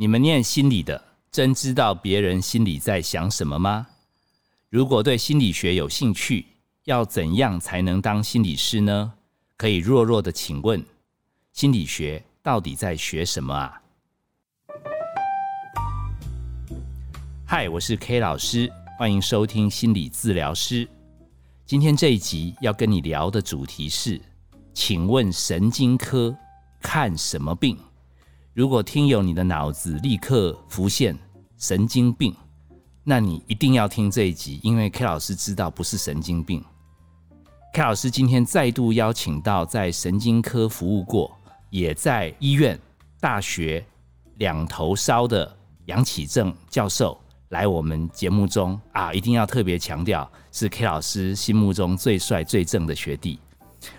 你们念心理的，真知道别人心里在想什么吗？如果对心理学有兴趣，要怎样才能当心理师呢？可以弱弱的请问，心理学到底在学什么啊？嗨，我是 K 老师，欢迎收听心理治疗师。今天这一集要跟你聊的主题是，请问神经科看什么病？如果听友你的脑子立刻浮现神经病，那你一定要听这一集，因为 K 老师知道不是神经病。K 老师今天再度邀请到在神经科服务过，也在医院、大学两头烧的杨启正教授来我们节目中啊，一定要特别强调是 K 老师心目中最帅最正的学弟，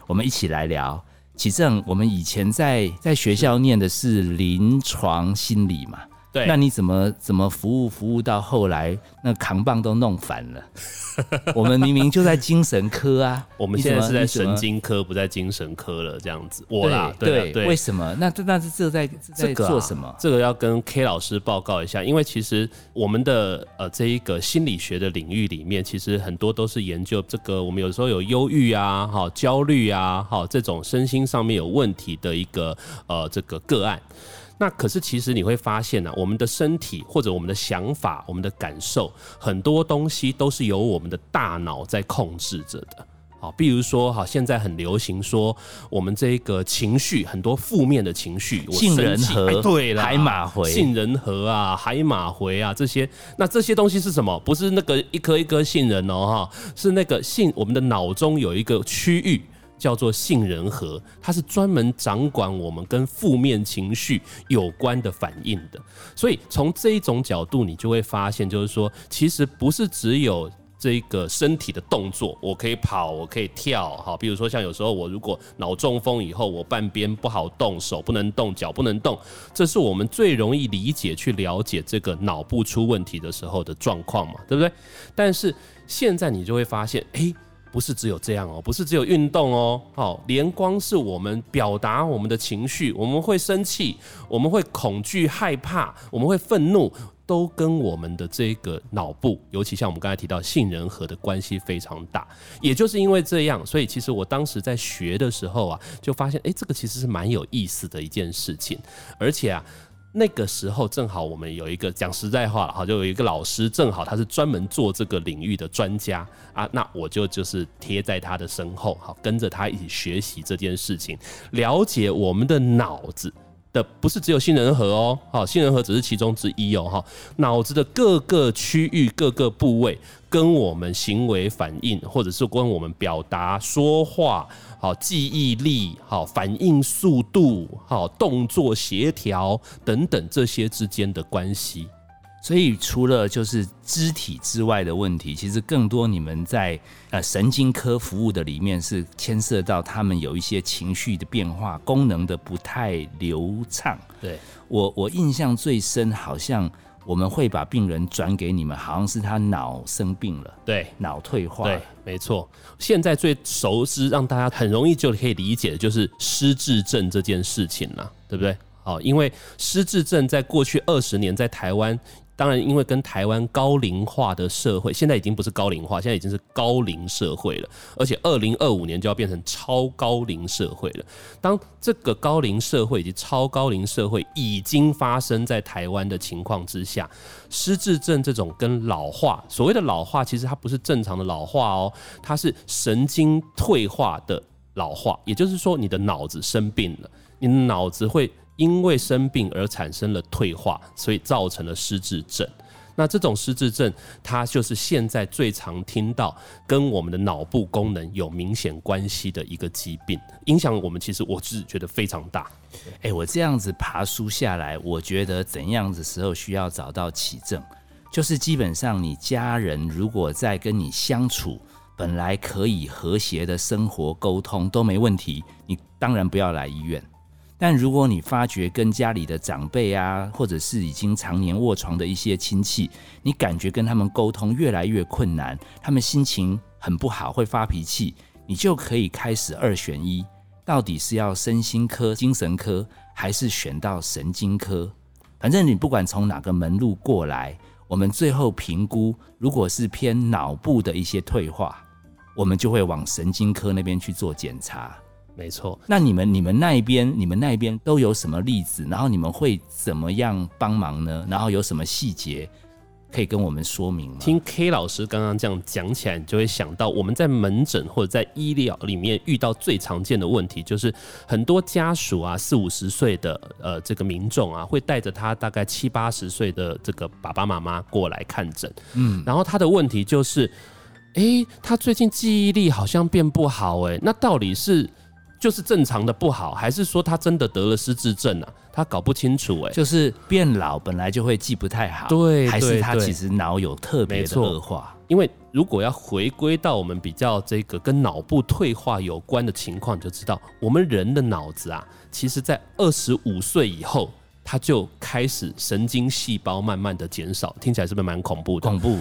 我们一起来聊。启正，我们以前在在学校念的是临床心理嘛？对。那你怎么怎么服务服务到后来，那扛棒都弄反了？我们明明就在精神科啊！我们现在是在神经科，不在精神科了，这样子。我啦，对对。为什么？那那是这在在做什么？这个要跟 K 老师报告一下，因为其实我们的呃这一个心理学的领域里面，其实很多都是研究这个。我们有时候有忧郁啊，哈，焦虑啊，哈，这种身心上面有问题的一个呃这个个案。那可是，其实你会发现呢，我们的身体或者我们的想法、我们的感受，很多东西都是由我们的大脑在控制着的。好，比如说，哈，现在很流行说，我们这个情绪很多负面的情绪，杏仁核，对了，海马回，杏仁核啊，海马回啊，这些，那这些东西是什么？不是那个一颗一颗杏仁哦，哈，是那个杏，我们的脑中有一个区域。叫做杏仁核，它是专门掌管我们跟负面情绪有关的反应的。所以从这一种角度，你就会发现，就是说，其实不是只有这个身体的动作，我可以跑，我可以跳，好，比如说像有时候我如果脑中风以后，我半边不好动，手不能动，脚不能动，这是我们最容易理解去了解这个脑部出问题的时候的状况嘛，对不对？但是现在你就会发现，哎。不是只有这样哦，不是只有运动哦，好，连光是我们表达我们的情绪，我们会生气，我们会恐惧、害怕，我们会愤怒，都跟我们的这个脑部，尤其像我们刚才提到杏仁核的关系非常大。也就是因为这样，所以其实我当时在学的时候啊，就发现，哎，这个其实是蛮有意思的一件事情，而且啊。那个时候正好我们有一个讲实在话好，就有一个老师正好他是专门做这个领域的专家啊，那我就就是贴在他的身后，好跟着他一起学习这件事情，了解我们的脑子的不是只有杏仁核哦，好杏仁核只是其中之一哦哈，脑子的各个区域各个部位跟我们行为反应或者是跟我们表达说话。好记忆力，好反应速度，好动作协调等等这些之间的关系。所以除了就是肢体之外的问题，其实更多你们在呃神经科服务的里面是牵涉到他们有一些情绪的变化，功能的不太流畅。对我我印象最深，好像。我们会把病人转给你们，好像是他脑生病了，对，脑退化，对，没错。现在最熟知、让大家很容易就可以理解的就是失智症这件事情了，对不对？好，因为失智症在过去二十年在台湾。当然，因为跟台湾高龄化的社会，现在已经不是高龄化，现在已经是高龄社会了。而且，二零二五年就要变成超高龄社会了。当这个高龄社会以及超高龄社会已经发生在台湾的情况之下，失智症这种跟老化，所谓的老化，其实它不是正常的老化哦，它是神经退化的老化。也就是说，你的脑子生病了，你的脑子会。因为生病而产生了退化，所以造成了失智症。那这种失智症，它就是现在最常听到跟我们的脑部功能有明显关系的一个疾病，影响我们。其实我是觉得非常大。哎，我这样子爬书下来，我觉得怎样子时候需要找到起症，就是基本上你家人如果在跟你相处，本来可以和谐的生活沟通都没问题，你当然不要来医院。但如果你发觉跟家里的长辈啊，或者是已经常年卧床的一些亲戚，你感觉跟他们沟通越来越困难，他们心情很不好，会发脾气，你就可以开始二选一，到底是要身心科、精神科，还是选到神经科？反正你不管从哪个门路过来，我们最后评估，如果是偏脑部的一些退化，我们就会往神经科那边去做检查。没错。那你们你们那一边你们那边都有什么例子？然后你们会怎么样帮忙呢？然后有什么细节可以跟我们说明吗？听 K 老师刚刚这样讲起来，你就会想到我们在门诊或者在医疗里面遇到最常见的问题，就是很多家属啊，四五十岁的呃这个民众啊，会带着他大概七八十岁的这个爸爸妈妈过来看诊，嗯，然后他的问题就是，诶，他最近记忆力好像变不好，诶，那到底是就是正常的不好，还是说他真的得了失智症啊？他搞不清楚，诶。就是变老本来就会记不太好，对还是他其实脑有特别的恶化？因为如果要回归到我们比较这个跟脑部退化有关的情况，就知道我们人的脑子啊，其实在二十五岁以后，它就开始神经细胞慢慢的减少，听起来是不是蛮恐怖的？恐怖，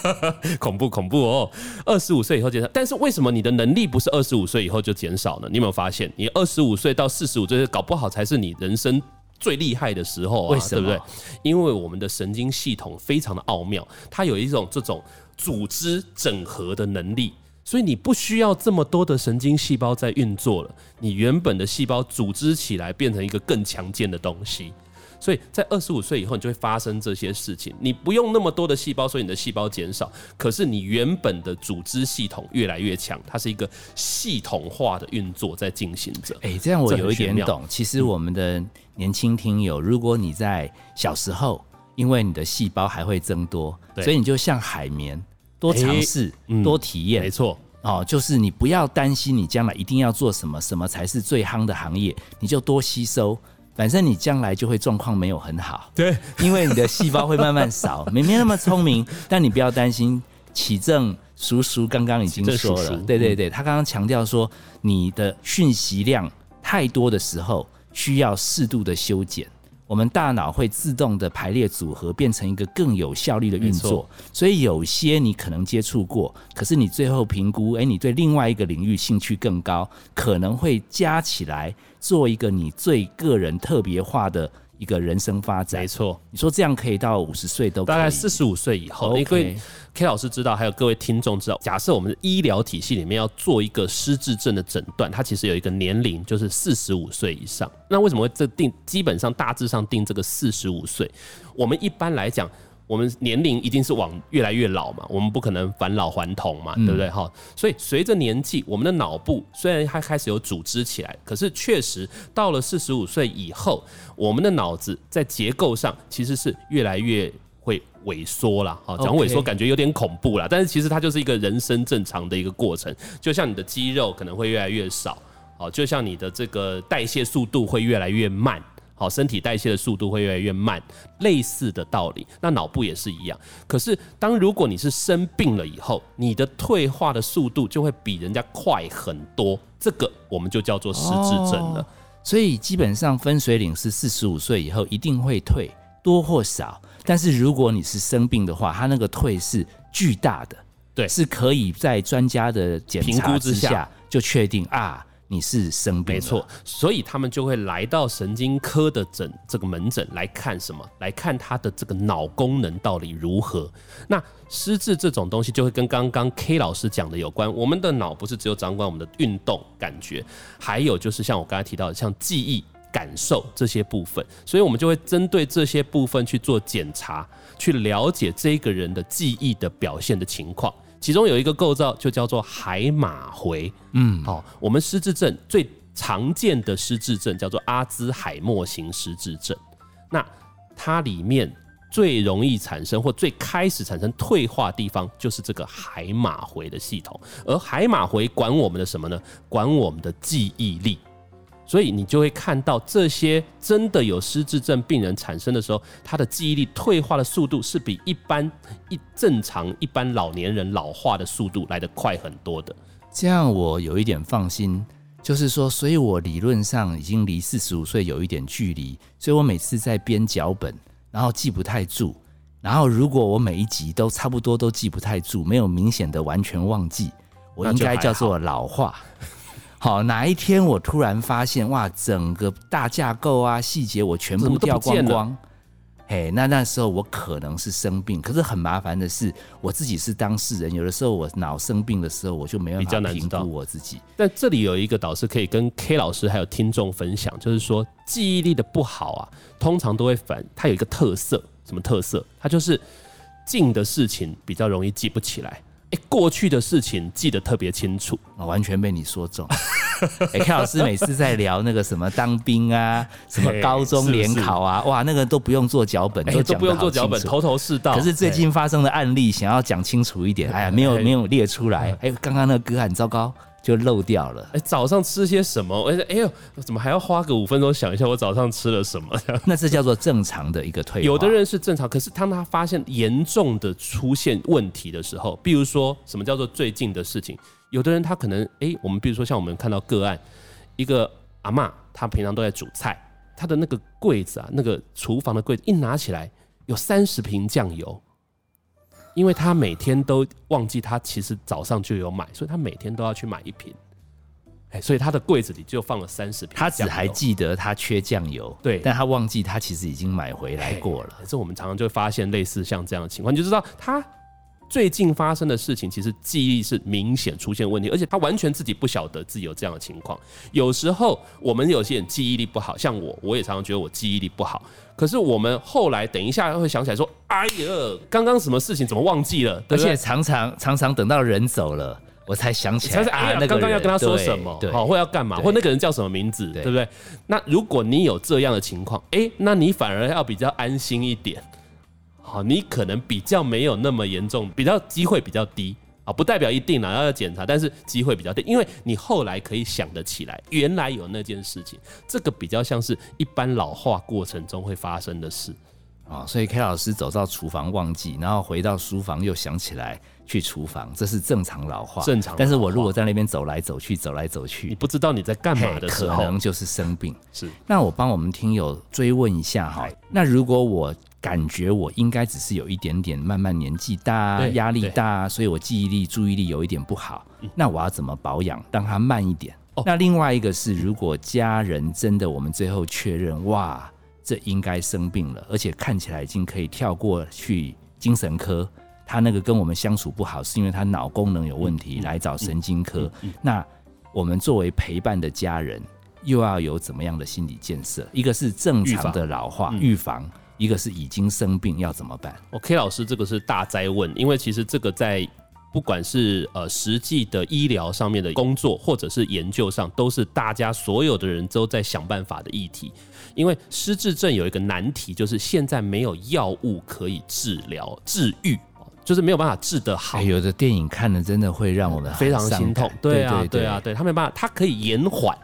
恐怖恐怖哦！二十五岁以后减少，但是为什么你的能力不是二十五岁以后就减少呢？你有没有发现，你二十五岁到四十五岁，搞不好才是你人生最厉害的时候啊？为什么对不对？因为我们的神经系统非常的奥妙，它有一种这种组织整合的能力。所以你不需要这么多的神经细胞在运作了，你原本的细胞组织起来变成一个更强健的东西。所以在二十五岁以后，你就会发生这些事情。你不用那么多的细胞，所以你的细胞减少，可是你原本的组织系统越来越强，它是一个系统化的运作在进行着。哎、这样我有一点懂。其实我们的年轻听友，如果你在小时候，因为你的细胞还会增多，所以你就像海绵，多尝试、嗯多体验没。错，哦，就是你不要担心你将来一定要做什么，什么才是最夯的行业，你就多吸收。反正你将来就会状况没有很好，对，因为你的细胞会慢慢少，没没那么聪明。但你不要担心，启正叔叔刚刚已经说了，对对对，他刚刚强调说，你的讯息量太多的时候，需要适度的修剪。我们大脑会自动的排列组合，变成一个更有效率的运作。所以有些你可能接触过，可是你最后评估，哎，你对另外一个领域兴趣更高，可能会加起来做一个你最个人特别化的一个人生发展没。错。你说这样可以到五十岁都大概四十五岁以后因为 K 老师知道，还有各位听众知道，假设我们的医疗体系里面要做一个失智症的诊断，它其实有一个年龄，就是四十五岁以上。那为什么会这定？基本上大致上定这个四十五岁。我们一般来讲，我们年龄一定是往越来越老嘛，我们不可能返老还童嘛，对不对？哈，所以随着年纪，我们的脑部虽然它开始有组织起来，可是确实到了四十五岁以后，我们的脑子在结构上其实是越来越会萎缩啦。哈，讲萎缩感觉有点恐怖啦，但是其实它就是一个人生正常的一个过程，就像你的肌肉可能会越来越少，哦，就像你的这个代谢速度会越来越慢。好，身体代谢的速度会越来越慢，类似的道理。那脑部也是一样。可是，当如果你是生病了以后，你的退化的速度就会比人家快很多，这个我们就叫做失智症了。哦所以基本上分水岭是四十五岁以后一定会退，多或少。但是如果你是生病的话，它那个退是巨大的，对是可以在专家的检评查之下就确定啊你是生病。没错，，所以他们就会来到神经科的诊这个门诊来看什么？来看他的这个脑功能到底如何。那失智这种东西就会跟刚刚 K 老师讲的有关。我们的脑不是只有掌管我们的运动感觉，还有就是像我刚才提到的，像记忆。感受这些部分，所以我们就会针对这些部分去做检查，去了解这个人的记忆的表现的情况。其中有一个构造就叫做海马回，嗯，好、我们失智症最常见的失智症叫做阿兹海默型失智症，那它里面最容易产生或最开始产生退化地方就是这个海马回的系统，而海马回管我们的什么呢？管我们的记忆力。所以你就会看到这些真的有失智症病人产生的时候，他的记忆力退化的速度是比一般一正常一般老年人老化的速度来得快很多的。这样我有一点放心。就是说，所以我理论上已经离四十五岁有一点距离，所以我每次在编脚本，然后记不太住。然后如果我每一集都差不多都记不太住，没有明显的完全忘记，我应该叫做老化。好，哪一天我突然发现，哇，整个大架构啊、细节我全部都掉光光，嘿，那那时候我可能是生病，可是很麻烦的是，我自己是当事人，有的时候我脑生病的时候，我就没办比较法评估我自己。但这里有一个导师可以跟 K 老师还有听众分享，就是说记忆力的不好啊，通常都会反，它有一个特色，什么特色？它就是近的事情比较容易记不起来，哎，过去的事情记得特别清楚。啊，完全被你说中。哎、k 老师每次在聊那个什么当兵啊，什么高中联考啊，哇，那个都不用做脚本，哎，都都不用讲得好做脚本，清楚头头是道。可是最近发生的案例，想要讲清楚一点，哎呀，没有哎没有列出来。哎，刚刚那个歌很糟糕，就漏掉了。哎，早上吃些什么？哎哎呦，怎么还要花个五分钟想一下我早上吃了什么？那这叫做正常的一个退化。有的人是正常，可是当他发现严重的出现问题的时候，比如说什么叫做最近的事情，有的人他可能哎，我们比如说像我们看到个案，一个阿嬷，她平常都在煮菜，她的那个柜子啊，那个厨房的柜子一拿起来有三十瓶酱油。因为他每天都忘记，他其实早上就有买，所以他每天都要去买一瓶。哎，所以他的柜子里就放了三十瓶。他只还记得他缺酱油，对但他忘记他其实已经买回来过了。可是我们常常就会发现类似像这样的情况，你就知道他最近发生的事情，其实记忆力是明显出现问题，而且他完全自己不晓得自己有这样的情况。有时候我们有些人记忆力不好，像我，我也常常觉得我记忆力不好。可是我们后来等一下会想起来说：“哎呀，刚刚什么事情怎么忘记了？”对对而且常常常常等到人走了，我才想起来啊，才是哎呀那，个刚刚要跟他说什么，对，好，或要干嘛，或那个人叫什么名字，对对不对？那如果你有这样的情况，哎，那你反而要比较安心一点，好，你可能比较没有那么严重，比较机会比较低。啊，不代表一定啦，要检查，但是机会比较低，因为你后来可以想得起来，原来有那件事情，这个比较像是一般老化过程中会发生的事。哦，所以 K 老师走到厨房忘记，然后回到书房又想起来去厨房，这是正常老化。正常但是我如果在那边走来走去，走来走去你，不知道你在干嘛的时候，可能就是生病。是那我帮我们听友追问一下哈，那如果我感觉我应该只是有一点点慢慢年纪大压力大啊，所以我记忆力、注意力有一点不好，那我要怎么保养，让它慢一点？哦那另外一个是，如果家人真的我们最后确认，哇，这应该生病了，而且看起来已经可以跳过去精神科。他那个跟我们相处不好，是因为他脑功能有问题，来找神经科。那我们作为陪伴的家人，又要有怎么样的心理建设？一个是正常的老化预防，一个是已经生病要怎么办？OK，老师，这个是大灾问，因为其实这个在不管是呃实际的医疗上面的工作，或者是研究上，都是大家所有的人都在想办法的议题。因为失智症有一个难题，就是现在没有药物可以治疗治愈，就是没有办法治得好哎，。有的电影看了真的会让我们非常心痛感。对啊，对对啊，，对他没办法，他可以延缓，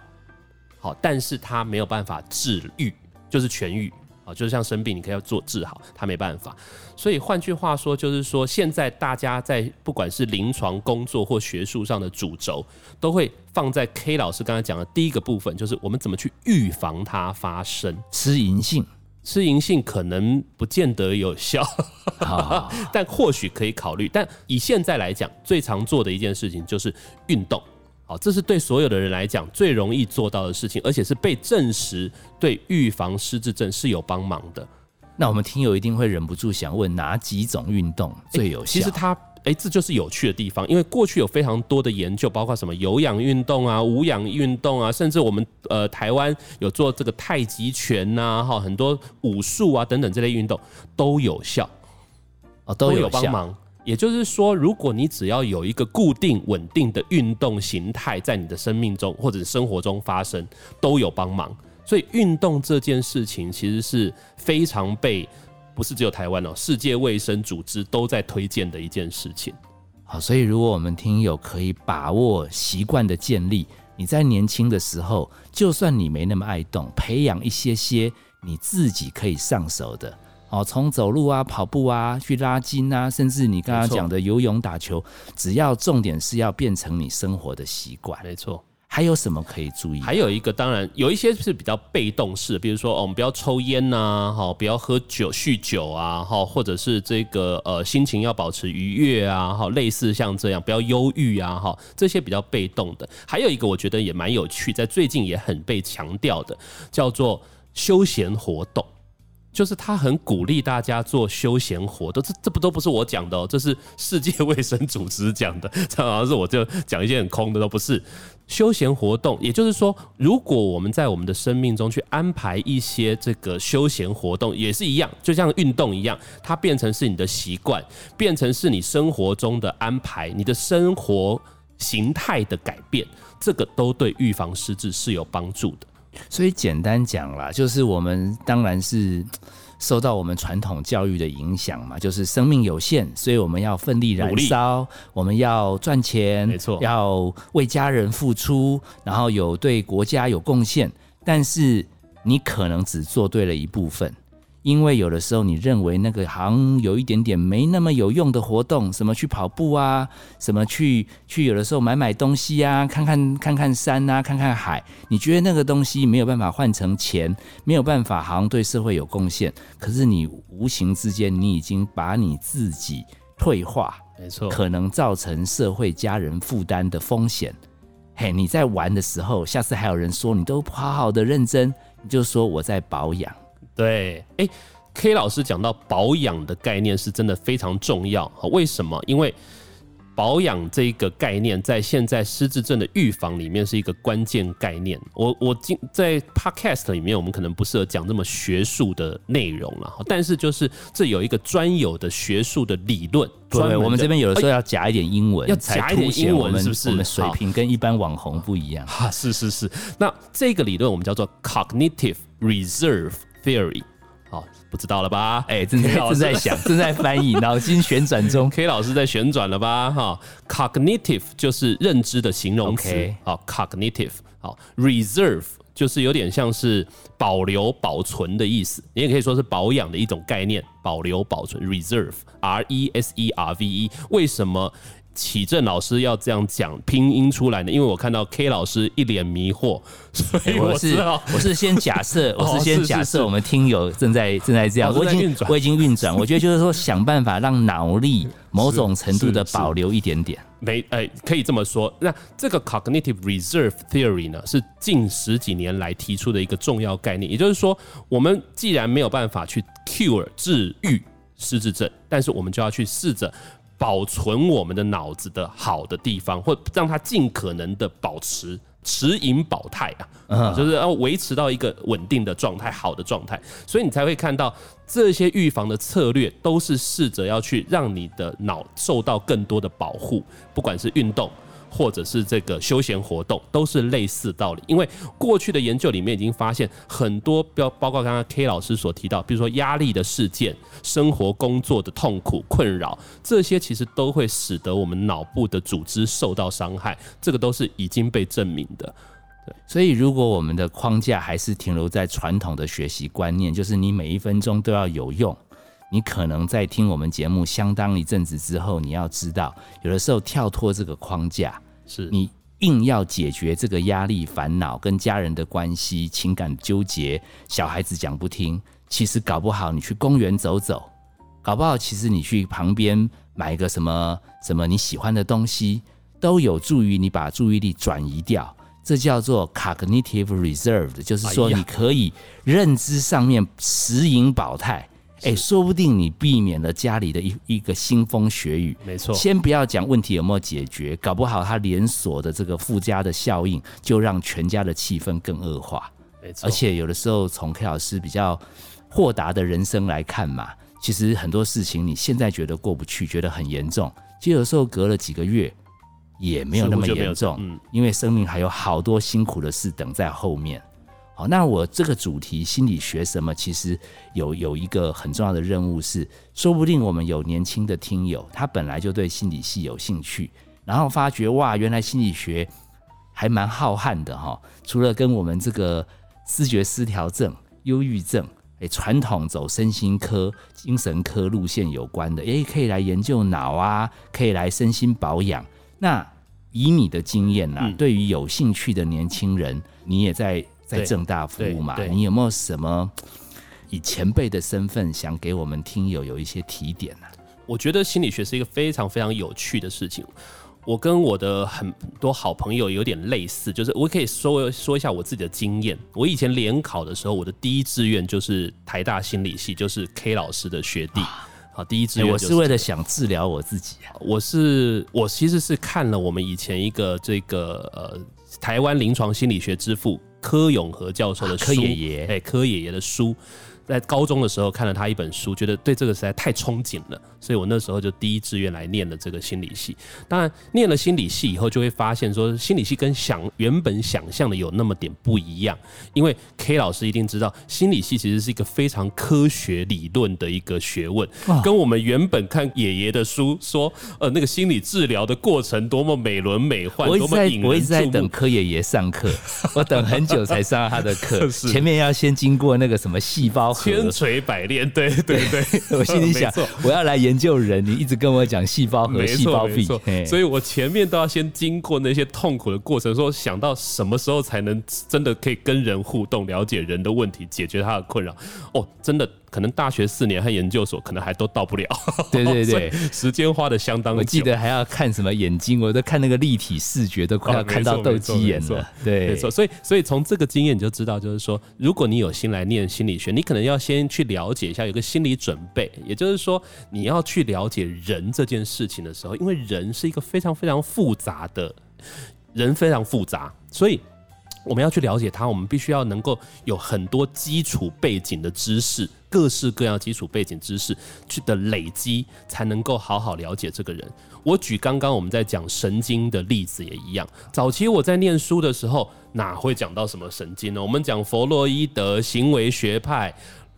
好，但是他没有办法治愈，就是痊愈。啊，就是像生病，你可以要做治好，他没办法。所以换句话说，就是说现在大家在不管是临床工作或学术上的主轴，都会放在 K 老师刚才讲的第一个部分，就是我们怎么去预防它发生。吃银杏，吃银杏可能不见得有效，好，但或许可以考虑。但以现在来讲，最常做的一件事情就是运动。好，这是对所有的人来讲最容易做到的事情，而且是被证实对预防失智症是有帮忙的。那我们听友一定会忍不住想问，哪几种运动最有效？其实它，哎、这就是有趣的地方，因为过去有非常多的研究，包括什么有氧运动啊、无氧运动啊，甚至我们呃台湾有做这个太极拳呐、哈，很多武术啊等等这类运动都有效。哦都有。帮忙。也就是说，如果你只要有一个固定稳定的运动形态在你的生命中或者生活中发生，都有帮忙。所以运动这件事情其实是非常被不是只有台湾哦，世界卫生组织都在推荐的一件事情。好，所以如果我们听友可以把握习惯的建立，你在年轻的时候，就算你没那么爱动，培养一些些你自己可以上手的。哦，从走路啊、跑步啊、去拉筋啊，甚至你刚刚讲的游泳、打球，只要重点是要变成你生活的习惯。没错。还有什么可以注意？还有一个，当然有一些是比较被动式的，比如说、哦、我们不要抽烟呐、哈，不要喝酒、酗酒啊，哈，或者是这个呃心情要保持愉悦啊，哈，类似像这样，不要忧郁啊，哈，这些比较被动的。还有一个我觉得也蛮有趣，在最近也很被强调的，叫做休闲活动。就是他很鼓励大家做休闲活动，这这不都不是我讲的哦，这是世界卫生组织讲的，这好像是我就讲一些很空的都不是。休闲活动，也就是说，如果我们在我们的生命中去安排一些这个休闲活动，也是一样，就像运动一样，它变成是你的习惯，变成是你生活中的安排，你的生活形态的改变，这个都对预防失智是有帮助的。所以简单讲啦，就是我们当然是受到我们传统教育的影响嘛，就是生命有限，所以我们要奋力燃烧，我们要赚钱，没错，要为家人付出，然后有对国家有贡献，但是你可能只做对了一部分。因为有的时候你认为那个好像有一点点没那么有用的活动，什么去跑步啊，什么去去有的时候买买东西啊，看看看看山啊，看看海，你觉得那个东西没有办法换成钱，没有办法好像对社会有贡献，可是你无形之间你已经把你自己退化，没错，可能造成社会家人负担的风险。嘿，你在玩的时候，下次还有人说你都好好的认真，你就说我在保养。对，哎，K 老师讲到保养的概念是真的非常重要。为什么？因为保养这个概念在现在失智症的预防里面是一个关键概念。我我今在 Podcast 里面，我们可能不适合讲这么学术的内容了。但是就是这有一个专有的学术的理论。对，我们这边有的时候要夹一点英文，要夹一点英文，是不是？我们水平跟一般网红不一样。哈，是是是。那这个理论我们叫做 Cognitive Reserve。Theory，好，不知道了吧？哎，正在正在想，正在翻译，脑筋旋转中。K 老师在旋转了吧？哈，cognitive 就是认知的形容词。好，cognitive，好，reserve 就是有点像是保留、保存的意思。你也可以说是保养的一种概念，保留、保存。Reserve，R E S E R V E，为什么？启正老师要这样讲拼音出来呢，因为我看到 K 老师一脸迷惑，所以我是我是先假设，我是先假设我们听友正在正在这样，我已经我已经运转，我觉得就是说想办法让脑力某种程度的保留一点点，没哎可以这么说。那这个 cognitive reserve theory 呢，是近十几年来提出的一个重要概念，也就是说，我们既然没有办法去 cure 治愈失智症，但是我们就要去试着。保存我们的脑子的好的地方，或让它尽可能的保持持盈保泰啊，就是要维持到一个稳定的状态、好的状态，所以你才会看到这些预防的策略都是试着要去让你的脑受到更多的保护，不管是运动。或者是这个休闲活动都是类似道理，因为过去的研究里面已经发现很多，包包括刚刚 K 老师所提到，比如说压力的事件、生活工作的痛苦困扰，这些其实都会使得我们脑部的组织受到伤害，这个都是已经被证明的。对，所以如果我们的框架还是停留在传统的学习观念，就是你每一分钟都要有用，你可能在听我们节目相当一阵子之后，你要知道，有的时候跳脱这个框架。是你硬要解决这个压力、烦恼跟家人的关系、情感纠结，小孩子讲不听，其实搞不好你去公园走走，搞不好其实你去旁边买一个什么什么你喜欢的东西，都有助于你把注意力转移掉。这叫做 cognitive reserve，就是说你可以认知上面持盈保泰。哎，说不定你避免了家里的一一个腥风血雨。没错，先不要讲问题有没有解决，搞不好它连锁的这个附加的效应，就让全家的气氛更恶化。没错，而且有的时候从 K 老师比较豁达的人生来看嘛，其实很多事情你现在觉得过不去，觉得很严重，其实有时候隔了几个月也没有那么严重。嗯，因为生命还有好多辛苦的事等在后面。好，那我这个主题心理学什么，其实有有一个很重要的任务是，说不定我们有年轻的听友，他本来就对心理系有兴趣，然后发觉哇，原来心理学还蛮浩瀚的哈。除了跟我们这个视觉失调症、忧郁症，诶，传统走身心科、精神科路线有关的，诶，可以来研究脑啊，可以来身心保养。那以你的经验呐，对于有兴趣的年轻人，你也在。在正大服务嘛？你有没有什么以前辈的身份想给我们听友有一些提点呢？我觉得心理学是一个非常非常有趣的事情。我跟我的很多好朋友有点类似，就是我可以说说一下我自己的经验。我以前联考的时候，我的第一志愿就是台大心理系，就是 K 老师的学弟。好，第一志愿、我是为了想治疗我自己啊。我是我其实是看了我们以前一个这个呃台湾临床心理学之父柯永和教授的柯爷爷，哎，柯爷爷的书。在高中的时候看了他一本书，觉得对这个实在太憧憬了，所以我那时候就第一志愿来念了这个心理系。当然，念了心理系以后，就会发现说心理系跟想原本想象的有那么点不一样。因为 K 老师一定知道，心理系其实是一个非常科学理论的一个学问，跟我们原本看爷爷的书说，呃，那个心理治疗的过程多么美轮美奂，多么引人我一直在等柯爷爷上课，我等很久才上他的课，前面要先经过那个什么细胞。千锤百炼，对对 对，我心里想，我要来研究人，你一直跟我讲细胞和细胞壁，所以我前面都要先经过那些痛苦的过程，说想到什么时候才能真的可以跟人互动，了解人的问题，解决他的困扰。哦，真的。可能大学四年和研究所可能还都到不了，对 对对，时间花的相当。我记得还要看什么眼睛，我都看那个立体视觉，都快要看到斗鸡眼了。对，没错。所以，所以从这个经验你就知道，就是说，如果你有心来念心理学，你可能要先去了解一下，有个心理准备。也就是说，你要去了解人这件事情的时候，因为人是一个非常非常复杂的，人非常复杂，所以。我们要去了解他，我们必须要能够有很多基础背景的知识，各式各样基础背景知识去的累积，才能够好好了解这个人。我举刚刚我们在讲神经的例子也一样。早期我在念书的时候，哪会讲到什么神经呢？我们讲弗洛伊德行为学派。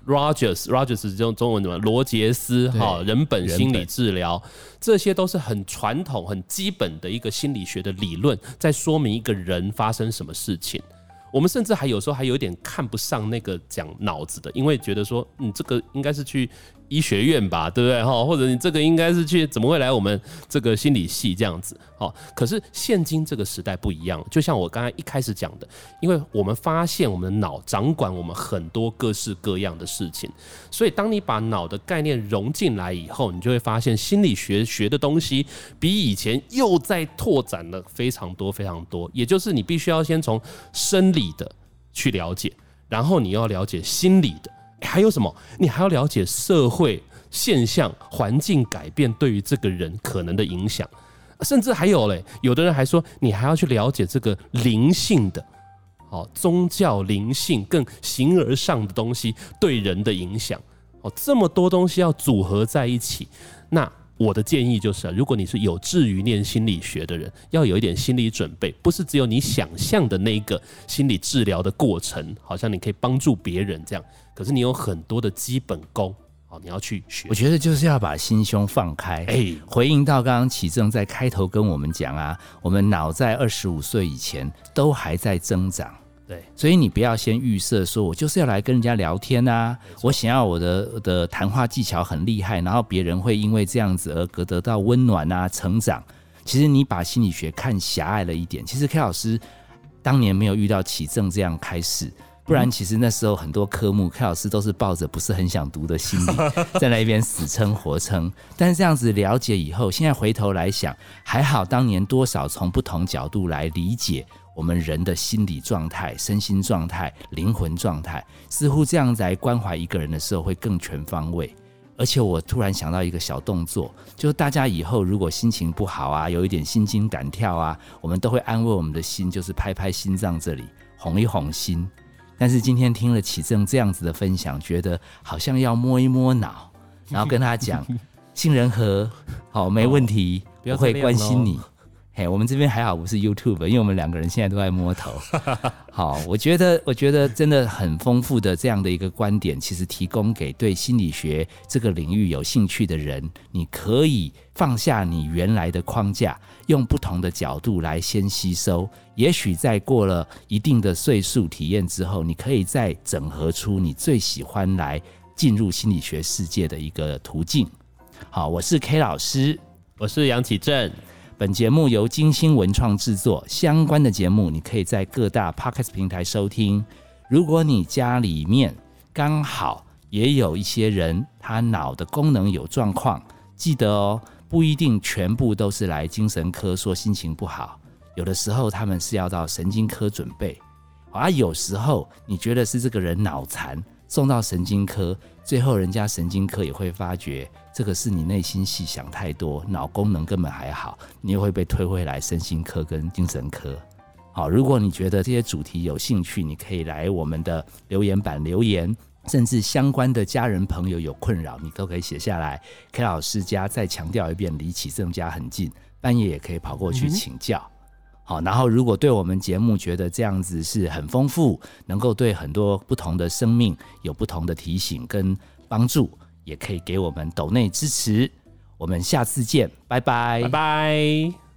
Rogers，Rogers 这种中文怎么？罗杰斯哈，人本心理治疗，这些都是很传统、很基本的一个心理学的理论，在说明一个人发生什么事情。我们甚至还有时候还有点看不上那个讲脑子的，因为觉得说，嗯，这个应该是去。医学院吧，对不对哈？或者你这个应该是去怎么会来我们这个心理系这样子？好，可是现今这个时代不一样，就像我刚才一开始讲的，因为我们发现我们的脑掌管我们很多各式各样的事情，所以当你把脑的概念融进来以后，你就会发现心理学学的东西比以前又在拓展了非常多非常多。也就是你必须要先从生理的去了解，然后你要了解心理的。还有什么？你还要了解社会现象、环境改变对于这个人可能的影响，甚至还有嘞，有的人还说你还要去了解这个灵性的，哦，宗教灵性更形而上的东西对人的影响，哦，这么多东西要组合在一起，那。我的建议就是，如果你是有志于念心理学的人，要有一点心理准备，不是只有你想象的那个心理治疗的过程，好像你可以帮助别人这样。可是你有很多的基本功，好，你要去学。我觉得就是要把心胸放开。哎，回应到刚刚启正在开头跟我们讲啊，我们脑在二十五岁以前都还在增长。对，所以你不要先预设说，我就是要来跟人家聊天啊，我想要我的的谈话技巧很厉害，然后别人会因为这样子而得得到温暖啊，成长。其实你把心理学看狭隘了一点。其实 K 老师当年没有遇到启正这样开始，不然其实那时候很多科目柯老师都是抱着不是很想读的心理 在那边死撑活撑。但是这样子了解以后，现在回头来想，还好当年多少从不同角度来理解。我们人的心理状态、身心状态、灵魂状态，似乎这样子来关怀一个人的时候会更全方位。而且我突然想到一个小动作，就是大家以后如果心情不好啊，有一点心惊胆跳啊，我们都会安慰我们的心，就是拍拍心脏这里，哄一哄心。但是今天听了启正这样子的分享，觉得好像要摸一摸脑，然后跟他讲杏仁核好没问题，不会关心你。哎，我们这边还好，不是 YouTube，因为我们两个人现在都在摸头。好，我觉得，我觉得真的很丰富的这样的一个观点，其实提供给对心理学这个领域有兴趣的人，你可以放下你原来的框架，用不同的角度来先吸收。也许在过了一定的岁数体验之后，你可以再整合出你最喜欢来进入心理学世界的一个途径。好，我是 K 老师，我是杨启正。本节目由金星文创制作，相关的节目你可以在各大 podcast 平台收听。如果你家里面刚好也有一些人，他脑的功能有状况，记得哦，不一定全部都是来精神科说心情不好，有的时候他们是要到神经科准备，而有时候你觉得是这个人脑残，送到神经科，最后人家神经科也会发觉这个是你内心戏想太多，脑功能根本还好，你又会被推回来身心科跟精神科。好，如果你觉得这些主题有兴趣，你可以来我们的留言板留言。甚至相关的家人朋友有困扰，你都可以写下来。K 老师家再强调一遍，离起正家很近，半夜也可以跑过去请教。好，然后如果对我们节目觉得这样子是很丰富，能够对很多不同的生命有不同的提醒跟帮助，也可以给我们抖内支持。我们下次见，拜拜，拜拜。